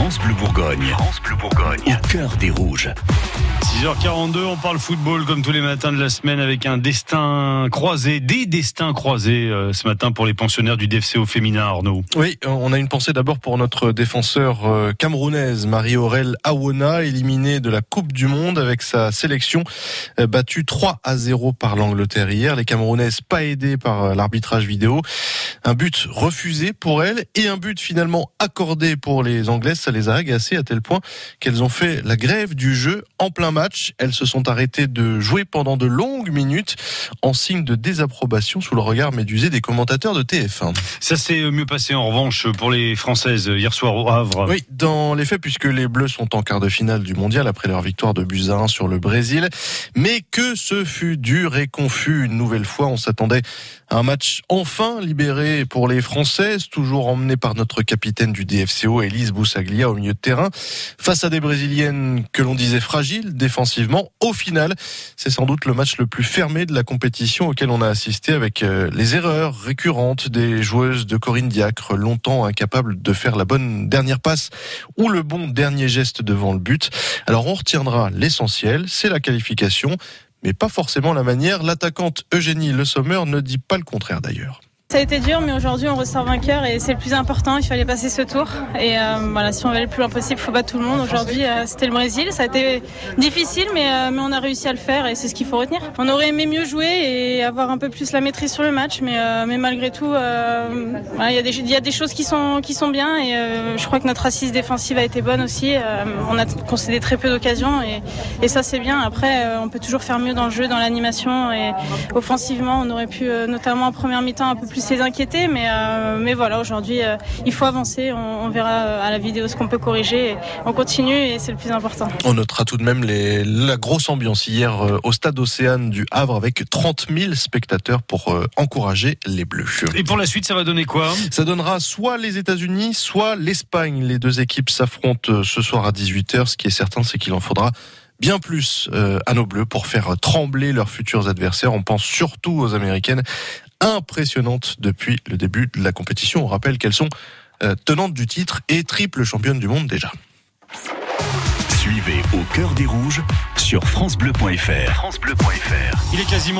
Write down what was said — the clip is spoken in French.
France Bleu Bourgogne. France Bleu Bourgogne. Au cœur des rouges. 6h42, on parle football comme tous les matins de la semaine avec un destin croisé, des destins croisés euh, ce matin pour les pensionnaires du DFCO féminin Arnaud. Oui, on a une pensée d'abord pour notre défenseur euh, camerounaise Marie-Aurèle Awona, éliminée de la Coupe du Monde avec sa sélection euh, battue 3 à 0 par l'Angleterre hier. Les Camerounaises pas aidées par l'arbitrage vidéo. Un but refusé pour elles et un but finalement accordé pour les Anglaises. Ça les a agacées à tel point qu'elles ont fait la grève du jeu en plein match. Elles se sont arrêtées de jouer pendant de longues minutes en signe de désapprobation sous le regard médusé des commentateurs de TF1. Ça s'est mieux passé en revanche pour les Françaises hier soir au Havre. Oui, dans les faits, puisque les Bleus sont en quart de finale du mondial après leur victoire de buts 1 sur le Brésil. Mais que ce fut dur et confus une nouvelle fois. On s'attendait à un match enfin libéré pour les Françaises, toujours emmenées par notre capitaine du DFCO, Elise Boussaglia, au milieu de terrain, face à des Brésiliennes que l'on disait fragiles défensivement. Au final, c'est sans doute le match le plus fermé de la compétition auquel on a assisté avec euh, les erreurs récurrentes des joueuses de Corinne Diacre, longtemps incapables de faire la bonne dernière passe ou le bon dernier geste devant le but. Alors on retiendra l'essentiel, c'est la qualification, mais pas forcément la manière. L'attaquante Eugénie Le Sommer ne dit pas le contraire d'ailleurs. Ça a été dur, mais aujourd'hui on ressort vainqueur et c'est le plus important. Il fallait passer ce tour. Et euh, voilà, si on veut le plus loin possible, il faut battre tout le monde. Aujourd'hui, euh, c'était le Brésil. Ça a été difficile, mais, euh, mais on a réussi à le faire et c'est ce qu'il faut retenir. On aurait aimé mieux jouer et avoir un peu plus la maîtrise sur le match, mais, mais malgré tout, euh, voilà, il y, a des, il y a des choses qui sont, qui sont bien et je crois que notre assise défensive a été bonne aussi. on a concédé très peu d'occasions et, et ça c'est bien. Après, on peut toujours faire mieux dans le jeu, dans l'animation et offensivement, on aurait pu notamment en première mi-temps un peu plus les inquiéter, mais, euh, mais voilà, aujourd'hui, euh, il faut avancer. On, on, verra euh, à la vidéo ce qu'on peut corriger. On continue et c'est le plus important. On notera tout de même les, la grosse ambiance hier au stade Océane du Havre avec 30 000 spectateurs pour encourager les Bleus. Et pour la suite, ça va donner quoi? Ça donnera soit les États-Unis, soit l'Espagne. Les deux équipes s'affrontent ce soir à 18h. Ce qui est certain, c'est qu'il en faudra bien plus euh, à nos bleus pour faire trembler leurs futurs adversaires. On pense surtout aux Américaines impressionnantes depuis le début de la compétition. On rappelle qu'elles sont euh, tenantes du titre et triple championne du monde déjà. Suivez au cœur des rouges sur francebleu.fr. francebleu.fr. Il est quasiment